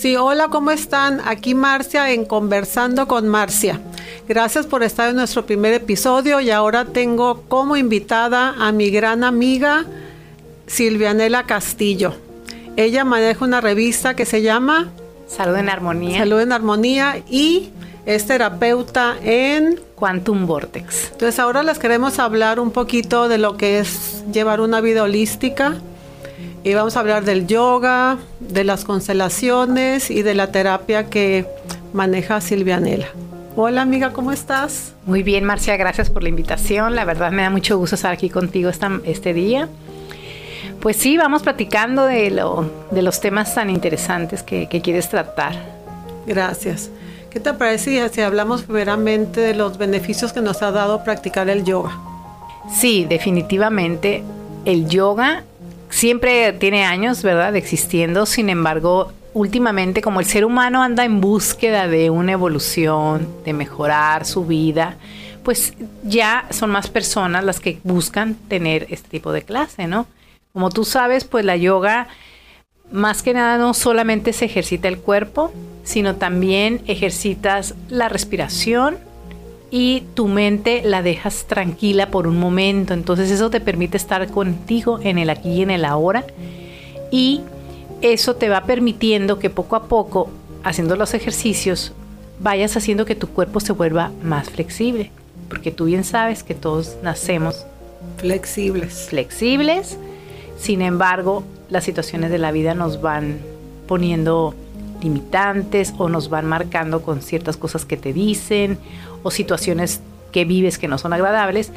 Sí, hola, ¿cómo están? Aquí Marcia en Conversando con Marcia. Gracias por estar en nuestro primer episodio y ahora tengo como invitada a mi gran amiga Silvianela Castillo. Ella maneja una revista que se llama Salud en Armonía. Salud en Armonía y es terapeuta en Quantum Vortex. Entonces ahora les queremos hablar un poquito de lo que es llevar una vida holística y vamos a hablar del yoga, de las constelaciones y de la terapia que maneja Silvianela. Hola amiga, ¿cómo estás? Muy bien, Marcia, gracias por la invitación. La verdad me da mucho gusto estar aquí contigo esta, este día. Pues sí, vamos platicando de, lo, de los temas tan interesantes que, que quieres tratar. Gracias. ¿Qué te parece si hablamos primeramente de los beneficios que nos ha dado practicar el yoga? Sí, definitivamente el yoga siempre tiene años, ¿verdad?, existiendo. Sin embargo, últimamente, como el ser humano anda en búsqueda de una evolución, de mejorar su vida, pues ya son más personas las que buscan tener este tipo de clase, ¿no? Como tú sabes, pues la yoga más que nada no solamente se ejercita el cuerpo, sino también ejercitas la respiración, y tu mente la dejas tranquila por un momento. Entonces eso te permite estar contigo en el aquí y en el ahora. Y eso te va permitiendo que poco a poco, haciendo los ejercicios, vayas haciendo que tu cuerpo se vuelva más flexible. Porque tú bien sabes que todos nacemos flexibles. Flexibles. Sin embargo, las situaciones de la vida nos van poniendo limitantes o nos van marcando con ciertas cosas que te dicen o situaciones que vives que no son agradables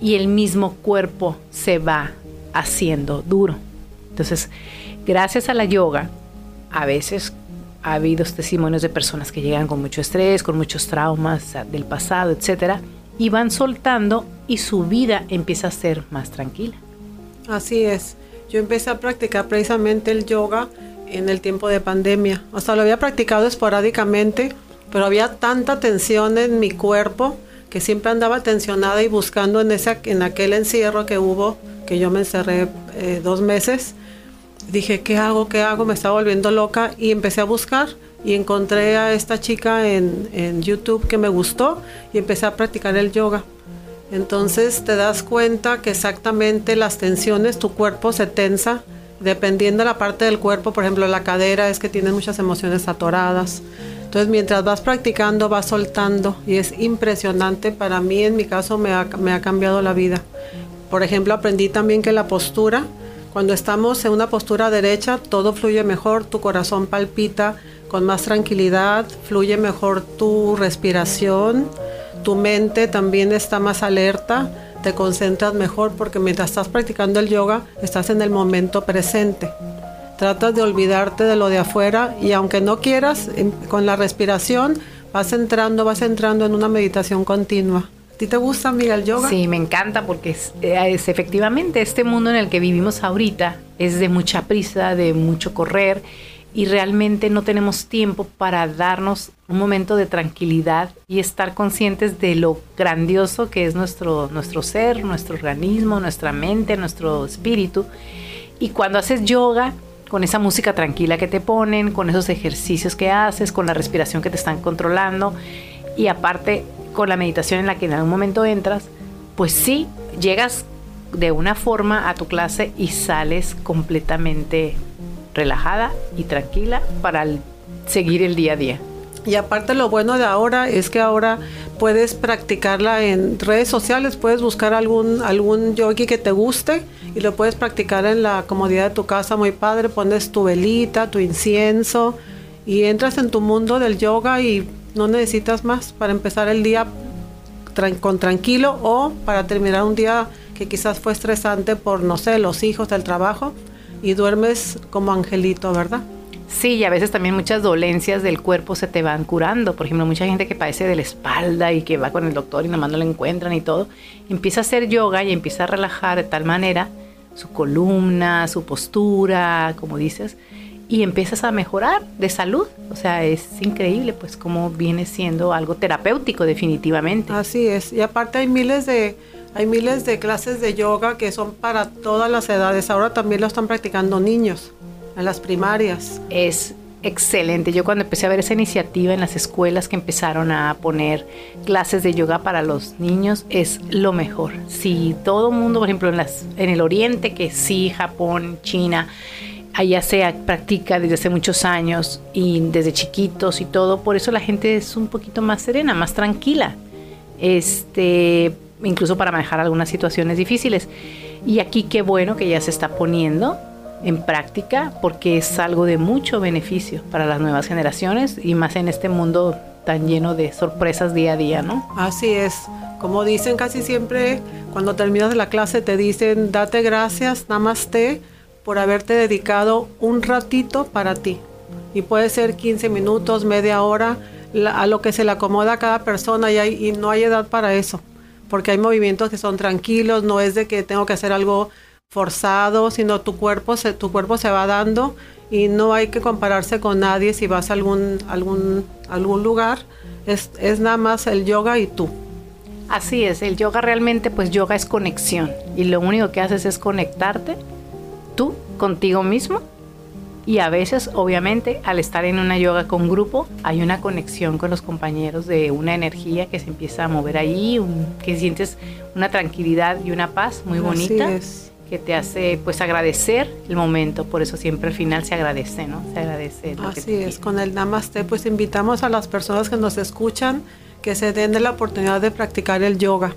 y el mismo cuerpo se va haciendo duro. Entonces, gracias a la yoga, a veces ha habido testimonios de personas que llegan con mucho estrés, con muchos traumas del pasado, etcétera, y van soltando y su vida empieza a ser más tranquila. Así es. Yo empecé a practicar precisamente el yoga en el tiempo de pandemia. Hasta lo había practicado esporádicamente, pero había tanta tensión en mi cuerpo que siempre andaba tensionada y buscando en, ese, en aquel encierro que hubo, que yo me encerré eh, dos meses. Dije, ¿qué hago? ¿Qué hago? Me estaba volviendo loca y empecé a buscar y encontré a esta chica en YouTube que me gustó y empecé a practicar el yoga. Entonces te das cuenta que exactamente las tensiones, tu cuerpo se tensa dependiendo de la parte del cuerpo, por ejemplo, la cadera es que tiene muchas emociones atoradas. Entonces, mientras vas practicando, vas soltando y es impresionante. Para mí, en mi caso, me ha, me ha cambiado la vida. Por ejemplo, aprendí también que la postura, cuando estamos en una postura derecha, todo fluye mejor, tu corazón palpita con más tranquilidad, fluye mejor tu respiración, tu mente también está más alerta te concentras mejor porque mientras estás practicando el yoga estás en el momento presente. Tratas de olvidarte de lo de afuera y aunque no quieras, con la respiración vas entrando, vas entrando en una meditación continua. ¿A ti te gusta, amiga, el yoga? Sí, me encanta porque es, es, efectivamente este mundo en el que vivimos ahorita es de mucha prisa, de mucho correr y realmente no tenemos tiempo para darnos un momento de tranquilidad y estar conscientes de lo grandioso que es nuestro, nuestro ser, nuestro organismo, nuestra mente, nuestro espíritu. Y cuando haces yoga, con esa música tranquila que te ponen, con esos ejercicios que haces, con la respiración que te están controlando y aparte con la meditación en la que en algún momento entras, pues sí, llegas de una forma a tu clase y sales completamente relajada y tranquila para seguir el día a día. Y aparte lo bueno de ahora es que ahora puedes practicarla en redes sociales, puedes buscar algún algún yogi que te guste y lo puedes practicar en la comodidad de tu casa, muy padre, pones tu velita, tu incienso y entras en tu mundo del yoga y no necesitas más para empezar el día con tranquilo o para terminar un día que quizás fue estresante por no sé, los hijos, el trabajo y duermes como angelito, ¿verdad? Sí, y a veces también muchas dolencias del cuerpo se te van curando. Por ejemplo, mucha gente que padece de la espalda y que va con el doctor y nada más no lo encuentran y todo, empieza a hacer yoga y empieza a relajar de tal manera su columna, su postura, como dices, y empiezas a mejorar de salud. O sea, es increíble pues cómo viene siendo algo terapéutico definitivamente. Así es, y aparte hay miles de hay miles de clases de yoga que son para todas las edades. Ahora también lo están practicando niños en las primarias. Es excelente. Yo cuando empecé a ver esa iniciativa en las escuelas que empezaron a poner clases de yoga para los niños, es lo mejor. Si todo el mundo, por ejemplo, en, las, en el oriente, que sí, Japón, China, allá se practica desde hace muchos años y desde chiquitos y todo, por eso la gente es un poquito más serena, más tranquila. Este, incluso para manejar algunas situaciones difíciles. Y aquí qué bueno que ya se está poniendo en práctica porque es algo de mucho beneficio para las nuevas generaciones y más en este mundo tan lleno de sorpresas día a día, ¿no? Así es. Como dicen casi siempre, cuando terminas la clase te dicen, date gracias, namaste, por haberte dedicado un ratito para ti. Y puede ser 15 minutos, media hora, a lo que se le acomoda a cada persona y, y no hay edad para eso. Porque hay movimientos que son tranquilos, no es de que tengo que hacer algo forzado, sino tu cuerpo se, tu cuerpo se va dando y no hay que compararse con nadie si vas a algún, algún, algún lugar. Es, es nada más el yoga y tú. Así es, el yoga realmente, pues yoga es conexión y lo único que haces es conectarte tú contigo mismo y a veces, obviamente, al estar en una yoga con grupo, hay una conexión con los compañeros de una energía que se empieza a mover ahí, que sientes una tranquilidad y una paz muy bonita. es que te hace pues agradecer el momento, por eso siempre al final se agradece, ¿no? Se agradece. Así es, con el Namaste pues invitamos a las personas que nos escuchan que se den la oportunidad de practicar el yoga.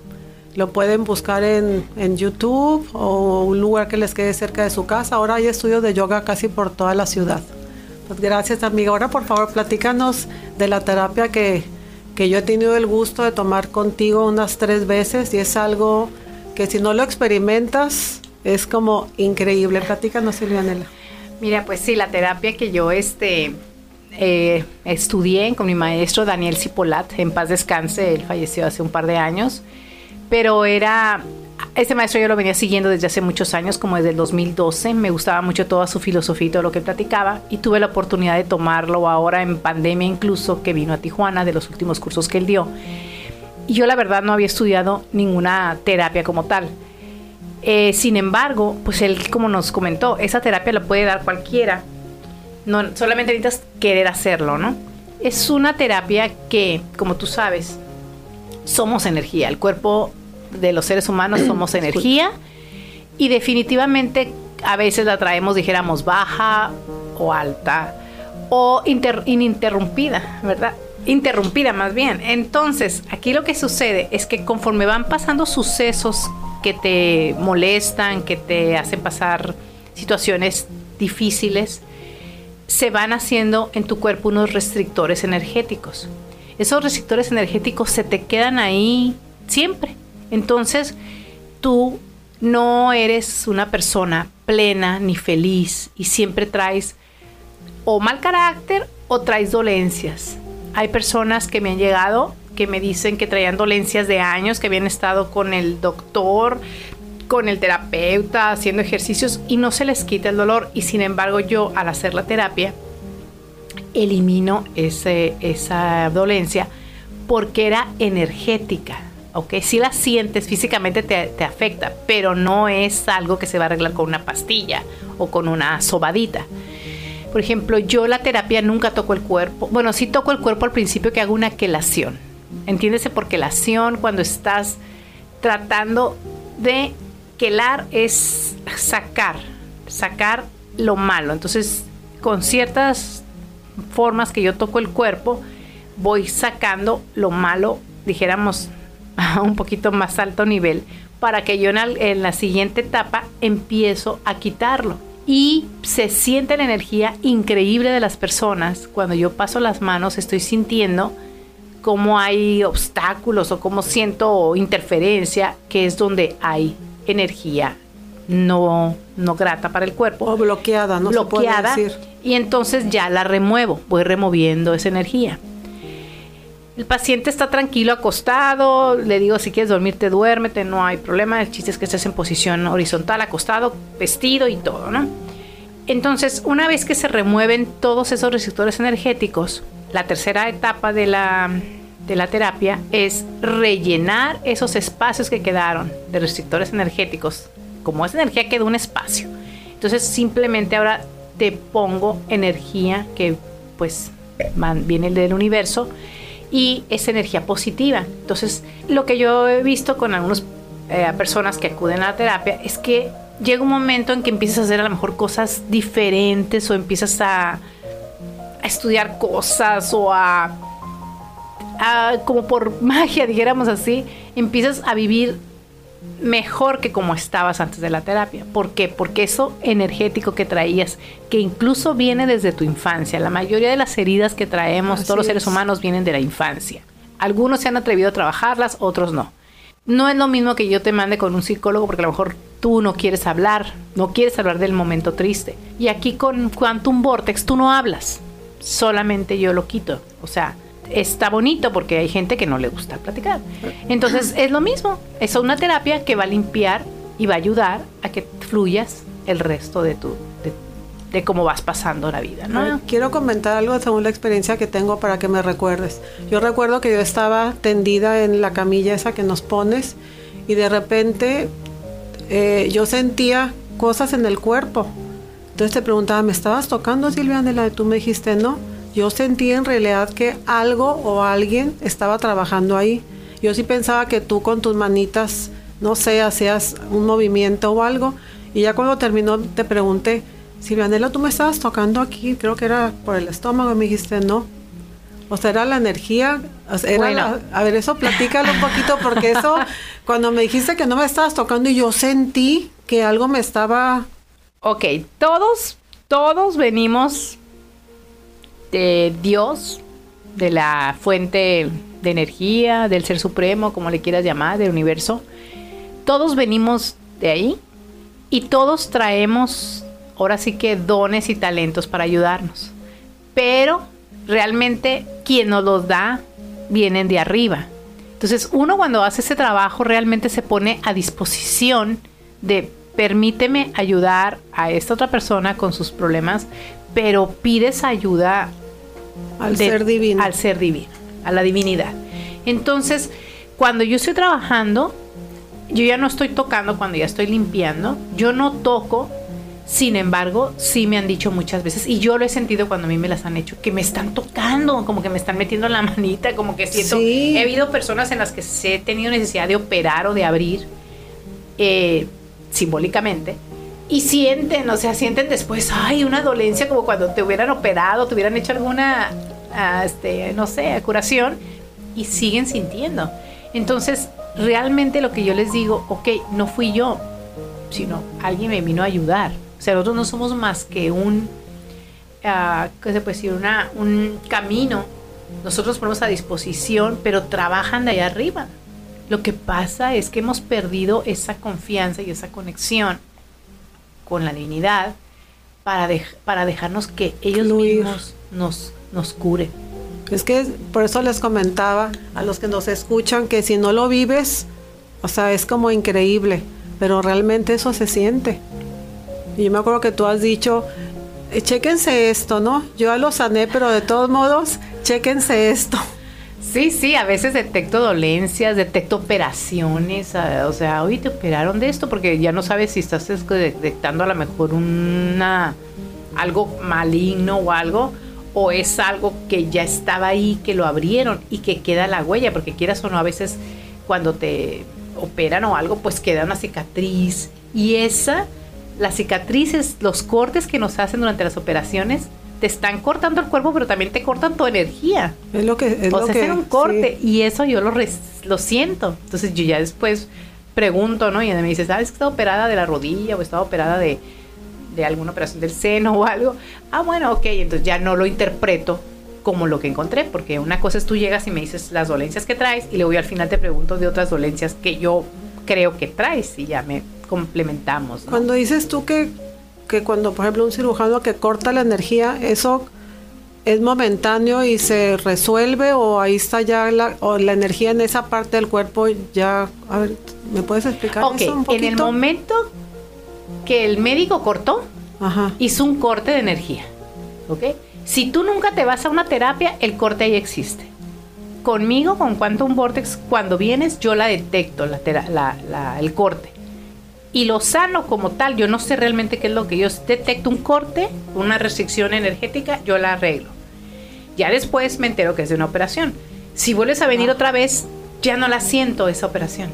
Lo pueden buscar en, en YouTube o un lugar que les quede cerca de su casa. Ahora hay estudios de yoga casi por toda la ciudad. Pues gracias amiga. Ahora por favor platícanos de la terapia que, que yo he tenido el gusto de tomar contigo unas tres veces y es algo que si no lo experimentas es como increíble. Platícanos, Silvianela. Mira, pues sí, la terapia que yo este, eh, estudié con mi maestro Daniel Cipolat, en paz descanse, él falleció hace un par de años, pero era, este maestro yo lo venía siguiendo desde hace muchos años, como desde el 2012, me gustaba mucho toda su filosofía y todo lo que platicaba, y tuve la oportunidad de tomarlo ahora en pandemia incluso, que vino a Tijuana, de los últimos cursos que él dio. Y yo la verdad no había estudiado ninguna terapia como tal eh, sin embargo, pues él, como nos comentó, esa terapia la puede dar cualquiera. No, solamente necesitas querer hacerlo, ¿no? Es una terapia que, como tú sabes, somos energía. El cuerpo de los seres humanos somos energía y definitivamente a veces la traemos, dijéramos, baja o alta o ininterrumpida, ¿verdad? Interrumpida más bien. Entonces, aquí lo que sucede es que conforme van pasando sucesos que te molestan, que te hacen pasar situaciones difíciles, se van haciendo en tu cuerpo unos restrictores energéticos. Esos restrictores energéticos se te quedan ahí siempre. Entonces, tú no eres una persona plena ni feliz y siempre traes o mal carácter o traes dolencias. Hay personas que me han llegado que me dicen que traían dolencias de años, que habían estado con el doctor, con el terapeuta, haciendo ejercicios y no se les quita el dolor. Y sin embargo yo al hacer la terapia elimino ese, esa dolencia porque era energética. ¿ok? Si la sientes físicamente te, te, afecta, pero no es algo que se va a arreglar con una pastilla o con una sobadita. Por ejemplo, yo la terapia nunca toco el cuerpo. Bueno, sí toco el cuerpo al principio que hago una quelación. Entiéndese por quelación cuando estás tratando de quelar es sacar, sacar lo malo. Entonces, con ciertas formas que yo toco el cuerpo, voy sacando lo malo, dijéramos, a un poquito más alto nivel, para que yo en la siguiente etapa empiezo a quitarlo. Y se siente la energía increíble de las personas. Cuando yo paso las manos, estoy sintiendo cómo hay obstáculos o cómo siento interferencia, que es donde hay energía no, no grata para el cuerpo. O bloqueada, no bloqueada, se puede decir. Y entonces ya la remuevo, voy removiendo esa energía. El paciente está tranquilo acostado, le digo si quieres dormirte, duérmete, no hay problema. El chiste es que estés en posición horizontal, acostado, vestido y todo, ¿no? Entonces, una vez que se remueven todos esos receptores energéticos, la tercera etapa de la, de la terapia es rellenar esos espacios que quedaron de restrictores energéticos. Como esa energía queda un espacio. Entonces simplemente ahora te pongo energía que pues viene del universo y es energía positiva. Entonces, lo que yo he visto con algunas eh, personas que acuden a la terapia es que llega un momento en que empiezas a hacer a lo mejor cosas diferentes o empiezas a, a estudiar cosas o a, a, como por magia, dijéramos así, empiezas a vivir mejor que como estabas antes de la terapia. ¿Por qué? Porque eso energético que traías, que incluso viene desde tu infancia, la mayoría de las heridas que traemos, todos los seres humanos, vienen de la infancia. Algunos se han atrevido a trabajarlas, otros no. No es lo mismo que yo te mande con un psicólogo porque a lo mejor tú no quieres hablar, no quieres hablar del momento triste. Y aquí con Quantum Vortex tú no hablas, solamente yo lo quito. O sea, está bonito porque hay gente que no le gusta platicar. Entonces es lo mismo, es una terapia que va a limpiar y va a ayudar a que fluyas el resto de tu de, cómo vas pasando la vida, ¿no? Quiero comentar algo según la experiencia que tengo para que me recuerdes. Yo recuerdo que yo estaba tendida en la camilla esa que nos pones y de repente eh, yo sentía cosas en el cuerpo. Entonces te preguntaba, ¿me estabas tocando, Silvia? De la tú me dijiste no yo sentí en realidad que algo o alguien estaba trabajando ahí. Yo sí pensaba que tú con tus manitas, no sé, hacías un movimiento o algo. Y ya cuando terminó te pregunté, Silvianela, tú me estabas tocando aquí, creo que era por el estómago, y me dijiste no. O sea, era la energía. a ver, eso platícalo un poquito, porque eso, cuando me dijiste que no me estabas tocando y yo sentí que algo me estaba. Ok, todos, todos venimos de Dios, de la fuente de energía, del ser supremo, como le quieras llamar, del universo. Todos venimos de ahí y todos traemos ahora sí que dones y talentos para ayudarnos. Pero realmente quien nos los da vienen de arriba. Entonces uno cuando hace ese trabajo realmente se pone a disposición de permíteme ayudar a esta otra persona con sus problemas, pero pides ayuda al ser divino. Al ser divino, a la divinidad. Entonces, cuando yo estoy trabajando, yo ya no estoy tocando cuando ya estoy limpiando, yo no toco, sin embargo, sí me han dicho muchas veces, y yo lo he sentido cuando a mí me las han hecho, que me están tocando, como que me están metiendo la manita, como que siento. He habido personas en las que se he tenido necesidad de operar o de abrir eh, simbólicamente y sienten, o sea, sienten después, ay, una dolencia como cuando te hubieran operado, te hubieran hecho alguna, ah, este, no sé, curación, y siguen sintiendo. Entonces, realmente lo que yo les digo, ok, no fui yo, sino alguien me vino a ayudar. O sea, nosotros no somos más que un, uh, ¿qué se puede decir? Una, un camino. Nosotros ponemos a disposición, pero trabajan de allá arriba. Lo que pasa es que hemos perdido esa confianza y esa conexión con la divinidad para, para dejarnos que ellos mismos nos, nos curen. Es que por eso les comentaba a los que nos escuchan que si no lo vives, o sea, es como increíble, pero realmente eso se siente. Y yo me acuerdo que tú has dicho, eh, chéquense esto, ¿no? Yo ya lo sané, pero de todos modos, chéquense esto. Sí, sí, a veces detecto dolencias, detecto operaciones, o sea, hoy te operaron de esto porque ya no sabes si estás detectando a lo mejor una algo maligno o algo o es algo que ya estaba ahí, que lo abrieron y que queda la huella, porque quieras o no, a veces cuando te operan o algo, pues queda una cicatriz y esa, las cicatrices, los cortes que nos hacen durante las operaciones, te están cortando el cuerpo, pero también te cortan tu energía. Es lo que es o lo sea, que, un corte y eso yo lo, lo siento. Entonces yo ya después pregunto, ¿no? Y me dice, ¿sabes que está operada de la rodilla o está operada de, de alguna operación del seno o algo? Ah, bueno, ok, entonces ya no lo interpreto como lo que encontré, porque una cosa es tú llegas y me dices las dolencias que traes y luego yo al final te pregunto de otras dolencias que yo creo que traes y ya me complementamos. Cuando dices tú que que cuando, por ejemplo, un cirujano que corta la energía, eso es momentáneo y se resuelve o ahí está ya la, o la energía en esa parte del cuerpo ya, a ver, ¿me puedes explicar eso un poquito? En el momento que el médico cortó, hizo un corte de energía, ¿ok? Si tú nunca te vas a una terapia, el corte ahí existe. Conmigo, con Quantum Vortex, cuando vienes, yo la detecto, la, el corte y lo sano como tal, yo no sé realmente qué es lo que yo detecto un corte, una restricción energética, yo la arreglo. Ya después me entero que es de una operación. Si vuelves a venir Ah. otra vez, ya no la siento esa operación,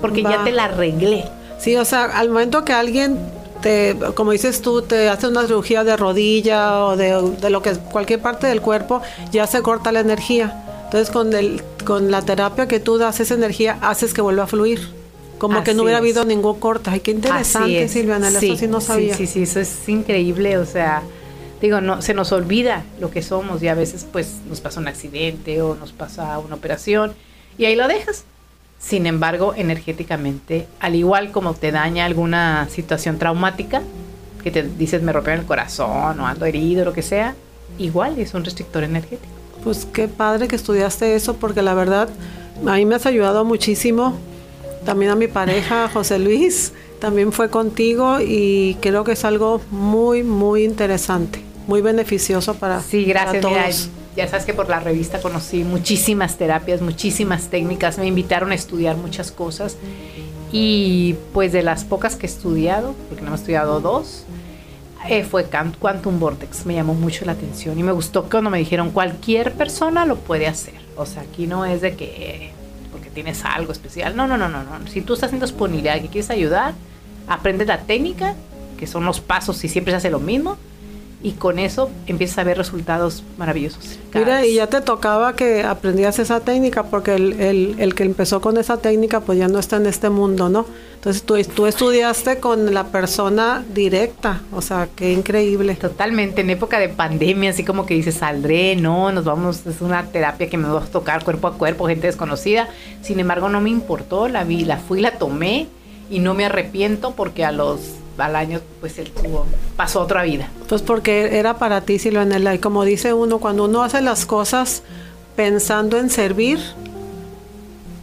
porque ya te la arreglé. Sí, o sea, al momento que alguien te, como dices tú, te hace una cirugía de rodilla o de, de lo que cualquier parte del cuerpo, ya se corta la energía. Entonces con el, con la terapia que tú das esa energía, haces que vuelva a fluir. Como que no Así hubiera es. habido ningún corte. Ay, qué Así interesante, es. Silvia, Anel, eso sí no sabía. Sí, sí, sí, eso es increíble, o sea, digo, no se nos olvida lo que somos y a veces pues nos pasa un accidente o nos pasa una operación y ahí lo dejas. Sin embargo, energéticamente, al igual como te daña alguna situación traumática, que te dices me rompieron el corazón o ando herido, lo que sea, igual es un restrictor energético. Pues qué padre que estudiaste eso, porque la verdad, a mí me has ayudado muchísimo. También a mi pareja, José Luis, también fue contigo y creo que es algo muy, muy interesante, muy beneficioso para, Sí, gracias. para Mira, todos. ya sabes que por la revista conocí muchísimas terapias, muchísimas técnicas, me invitaron a estudiar muchas cosas y pues de las pocas que he estudiado, porque no he estudiado dos, eh, fue Quantum Vortex, me llamó mucho la atención y me gustó cuando me dijeron cualquier persona lo puede hacer, o sea, aquí no es de que tienes algo especial, no, no, no, no, no, si tú estás en disponibilidad y quieres ayudar, aprende la técnica, que son los pasos y siempre se hace lo mismo, y con eso empiezas a ver resultados maravillosos. Mira, y ya te tocaba que aprendías esa técnica, porque el, el- el que empezó con esa técnica, pues ya no está en este mundo, ¿no? Entonces tú, tú estudiaste con la persona directa, o sea, qué increíble. Totalmente, en época de pandemia, así como que dices, saldré, no, nos vamos, es una terapia que me va a tocar cuerpo a cuerpo, gente desconocida. Sin embargo, no me importó, la vi, la fui, la tomé y no me arrepiento porque a los, al año, pues él tuvo, pasó otra vida. Pues porque era para ti, Silvanela. Y como dice uno, cuando uno hace las cosas pensando en servir,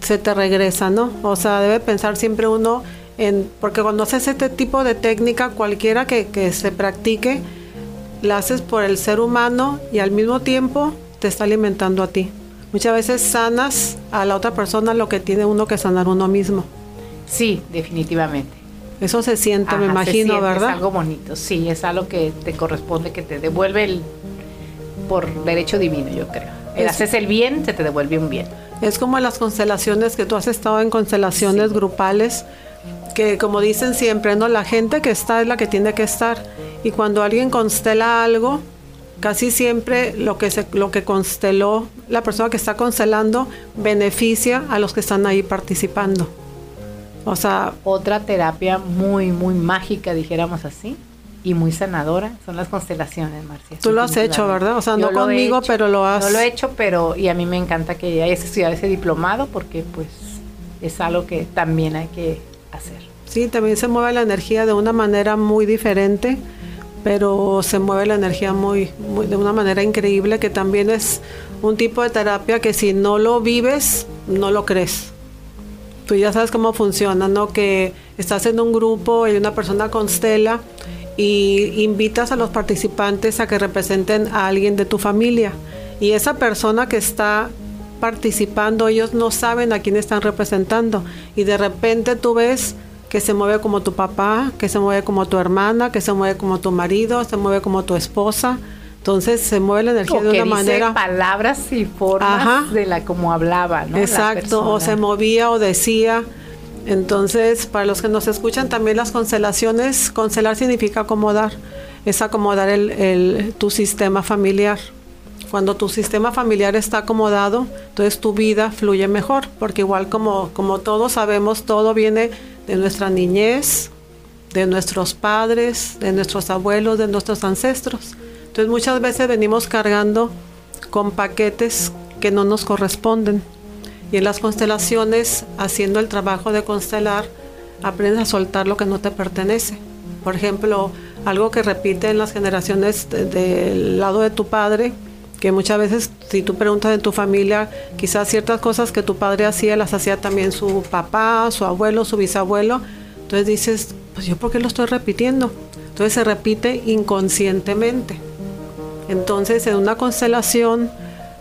se te regresa, ¿no? O sea, debe pensar siempre uno en... Porque cuando haces este tipo de técnica, cualquiera que, que se practique, la haces por el ser humano y al mismo tiempo te está alimentando a ti. Muchas veces sanas a la otra persona lo que tiene uno que sanar uno mismo. Sí, definitivamente. Eso se siente, me Ajá, imagino, siente, ¿verdad? Es algo bonito, sí, es algo que te corresponde, que te devuelve el, por derecho divino, yo creo. El Es- haces el bien, se te devuelve un bien. Es como las constelaciones que tú has estado en constelaciones Sí. grupales, que como dicen siempre, ¿no? La gente que está es la que tiene que estar. Y cuando alguien constela algo, casi siempre lo que, se, lo que consteló la persona que está constelando beneficia a los que están ahí participando. O sea, Otra terapia muy, muy mágica, dijéramos así, y muy sanadora, son las constelaciones, Marcia. Tú lo has hecho, ¿verdad? O sea, no Yo he conmigo, hecho. pero lo has- No lo he hecho, pero y a mí me encanta que hayas estudiado ese diplomado porque pues es algo que también hay que hacer. Sí, también se mueve la energía de una manera muy diferente, pero se mueve la energía muy, muy- de una manera increíble, que también es un tipo de terapia que si no lo vives, no lo crees. Tú ya sabes cómo funciona, ¿no? Que estás en un grupo y una persona constela y invitas a los participantes a que representen a alguien de tu familia. Y esa persona que está participando, ellos no saben a quién están representando. Y de repente tú ves que se mueve como tu papá, que se mueve como tu hermana, que se mueve como tu marido, se mueve como tu esposa. Entonces se mueve la energía O de que una dice manera... palabras y formas Ajá. de la como hablaba, ¿no? Exacto, o se movía o decía. Entonces, para los que nos escuchan, también las constelaciones, constelar significa acomodar, es acomodar el, el- tu sistema familiar. Cuando tu sistema familiar está acomodado, entonces tu vida fluye mejor, porque igual como, como todos sabemos, todo viene de nuestra niñez, de nuestros padres, de nuestros abuelos, de nuestros ancestros. Entonces muchas veces venimos cargando con paquetes que no nos corresponden. Y en las constelaciones, haciendo el trabajo de constelar, aprendes a soltar lo que no te pertenece. Por ejemplo, algo que repite en las generaciones de- del lado de tu padre, que muchas veces si tú preguntas en tu familia, quizás ciertas cosas que tu padre hacía, las hacía también su papá, su abuelo, su bisabuelo. Entonces dices, pues yo por qué lo estoy repitiendo. Entonces se repite inconscientemente. Entonces, en una constelación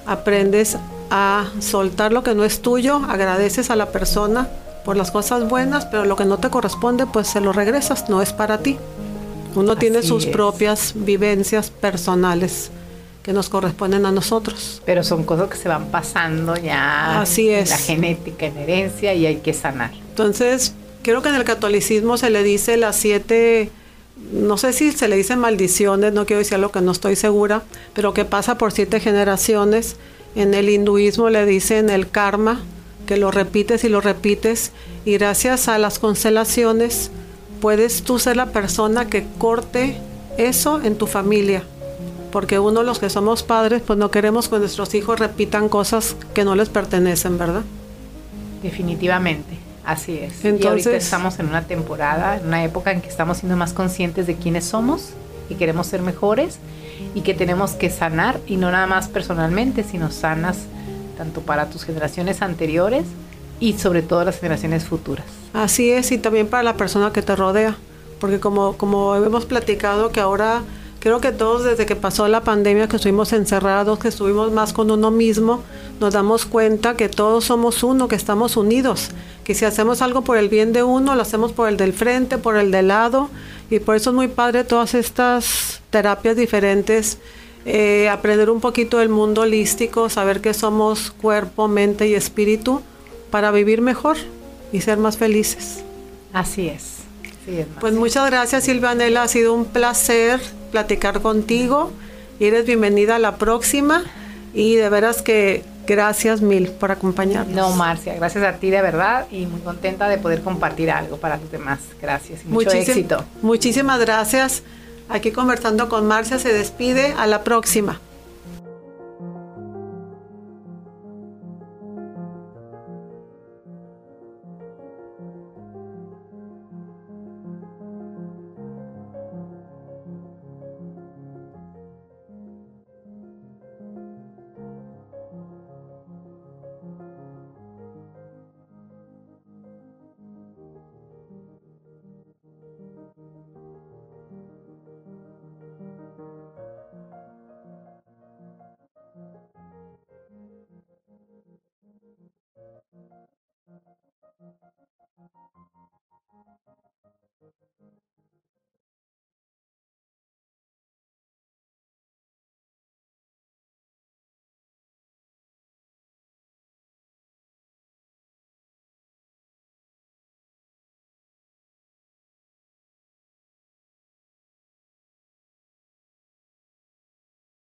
aprendes a soltar lo que no es tuyo, agradeces a la persona por las cosas buenas, pero lo que no te corresponde, pues se lo regresas, no es para ti. Uno tiene sus es. propias vivencias personales que nos corresponden a nosotros. Pero son cosas que se van pasando ya. Así es. La genética, en herencia y hay que sanar. Entonces, creo que en el catolicismo se le dice las siete, no sé si se le dice maldiciones, no quiero decir lo que no estoy segura, pero que pasa por siete generaciones. En el hinduismo le dicen el karma, que lo repites y lo repites, y gracias a las constelaciones puedes tú ser la persona que corte eso en tu familia. Porque uno, los que somos padres, pues no queremos que nuestros hijos repitan cosas que no les pertenecen, ¿verdad? Definitivamente, así es. Entonces, y ahorita estamos en una temporada, en una época en que estamos siendo más conscientes de quiénes somos y queremos ser mejores y que tenemos que sanar, y no nada más personalmente, sino sanas tanto para tus generaciones anteriores y sobre todo las generaciones futuras. Así es, y también para la persona que te rodea, porque como, como hemos platicado que ahora creo que todos desde que pasó la pandemia, que estuvimos encerrados, que estuvimos más con uno mismo, nos damos cuenta que todos somos uno, que estamos unidos, que si hacemos algo por el bien de uno, lo hacemos por el del frente, por el del lado, y por eso es muy padre todas estas terapias diferentes eh, aprender un poquito del mundo holístico, saber que somos cuerpo, mente y espíritu para vivir mejor y ser más felices. Así es. pues muchas gracias Silvanela, ha sido un placer platicar contigo y eres bienvenida a la próxima y de veras que gracias mil por acompañarnos. No, Marcia, gracias a ti de verdad y muy contenta de poder compartir algo para los demás. Gracias y mucho éxito. Muchísimas gracias. Aquí conversando con Marcia se despide. A la próxima.